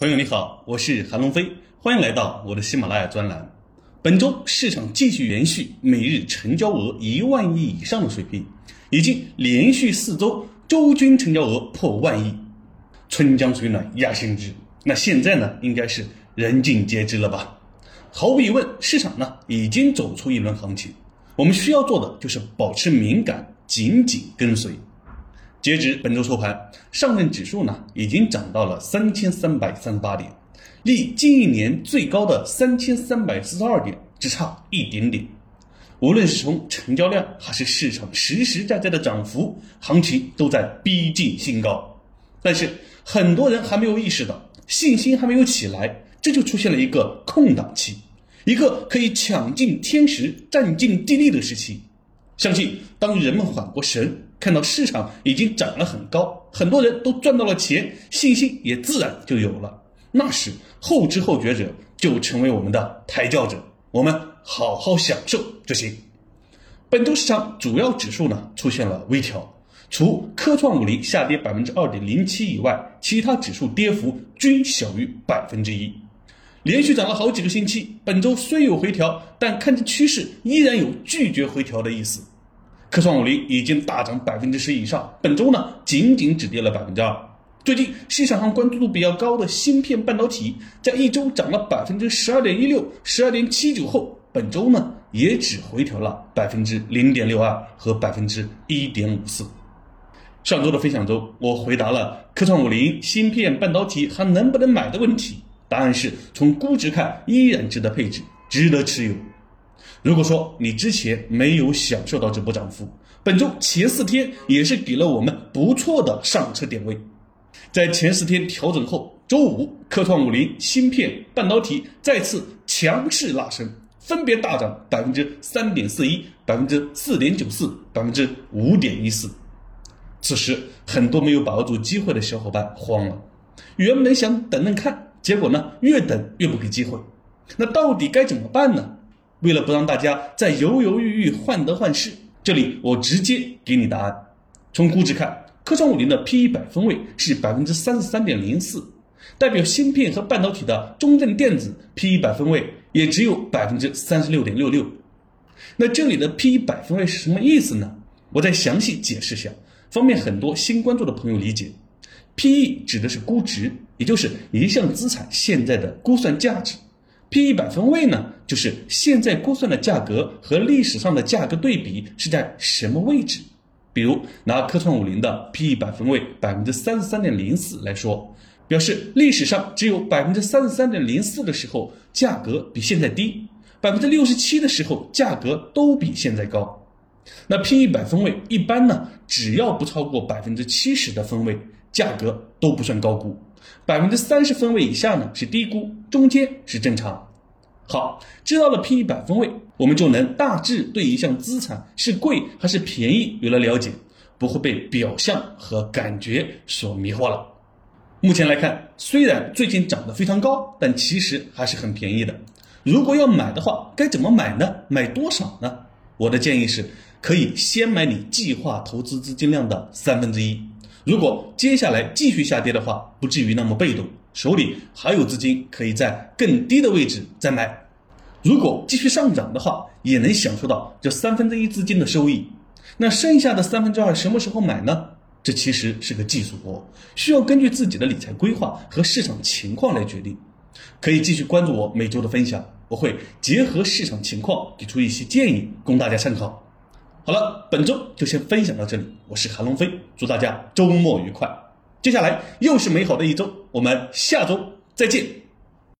朋友你好，我是韩龙飞，欢迎来到我的喜马拉雅专栏。本周市场继续延续每日成交额一万亿以上的水平，已经连续四周周均成交额破万亿。春江水暖鸭先知，那现在呢，应该是人尽皆知了吧？毫无疑问，市场呢已经走出一轮行情，我们需要做的就是保持敏感，紧紧跟随。截止本周收盘，上证指数呢已经涨到了三千三百三十八点，离近一年最高的三千三百四十二点只差一点点。无论是从成交量还是市场实实在在的涨幅，行情都在逼近新高。但是很多人还没有意识到，信心还没有起来，这就出现了一个空档期，一个可以抢尽天时、占尽地利的时期。相信当人们缓过神。看到市场已经涨了很高，很多人都赚到了钱，信心也自然就有了。那时后知后觉者就成为我们的抬轿者，我们好好享受就行。本周市场主要指数呢出现了微调，除科创五零下跌百分之二点零七以外，其他指数跌幅均小于百分之一，连续涨了好几个星期。本周虽有回调，但看着趋势依然有拒绝回调的意思。科创五零已经大涨百分之十以上，本周呢仅仅只跌了百分之二。最近市场上关注度比较高的芯片半导体，在一周涨了百分之十二点一六、十二点七九后，本周呢也只回调了百分之零点六二和百分之一点五四。上周的分享中，我回答了科创五零芯片半导体还能不能买的问题，答案是从估值看依然值得配置，值得持有。如果说你之前没有享受到这波涨幅，本周前四天也是给了我们不错的上车点位。在前四天调整后，周五科创五零芯片半导体再次强势拉升，分别大涨百分之三点四一、百分之四点九四、百分之五点一四。此时，很多没有把握住机会的小伙伴慌了，原本想等等看，结果呢，越等越不给机会。那到底该怎么办呢？为了不让大家再犹犹豫豫、患得患失，这里我直接给你答案。从估值看，科创五零的 P/E 百分位是百分之三十三点零四，代表芯片和半导体的中证电子 P/E 百分位也只有百分之三十六点六六。那这里的 P/E 百分位是什么意思呢？我再详细解释下，方便很多新关注的朋友理解。P/E 指的是估值，也就是一项资产现在的估算价值。P/E 百分位呢，就是现在估算的价格和历史上的价格对比是在什么位置。比如拿科创五零的 P/E 百分位百分之三十三点零四来说，表示历史上只有百分之三十三点零四的时候价格比现在低，百分之六十七的时候价格都比现在高。那 P/E 百分位一般呢，只要不超过百分之七十的分位，价格都不算高估。百分之三十分位以下呢是低估，中间是正常。好，知道了 P/E 百分位，我们就能大致对一项资产是贵还是便宜有了了解，不会被表象和感觉所迷惑了。目前来看，虽然最近涨得非常高，但其实还是很便宜的。如果要买的话，该怎么买呢？买多少呢？我的建议是，可以先买你计划投资资金量的三分之一。如果接下来继续下跌的话，不至于那么被动，手里还有资金可以在更低的位置再买。如果继续上涨的话，也能享受到这三分之一资金的收益。那剩下的三分之二什么时候买呢？这其实是个技术活，需要根据自己的理财规划和市场情况来决定。可以继续关注我每周的分享，我会结合市场情况给出一些建议，供大家参考。好了，本周就先分享到这里。我是韩龙飞，祝大家周末愉快。接下来又是美好的一周，我们下周再见。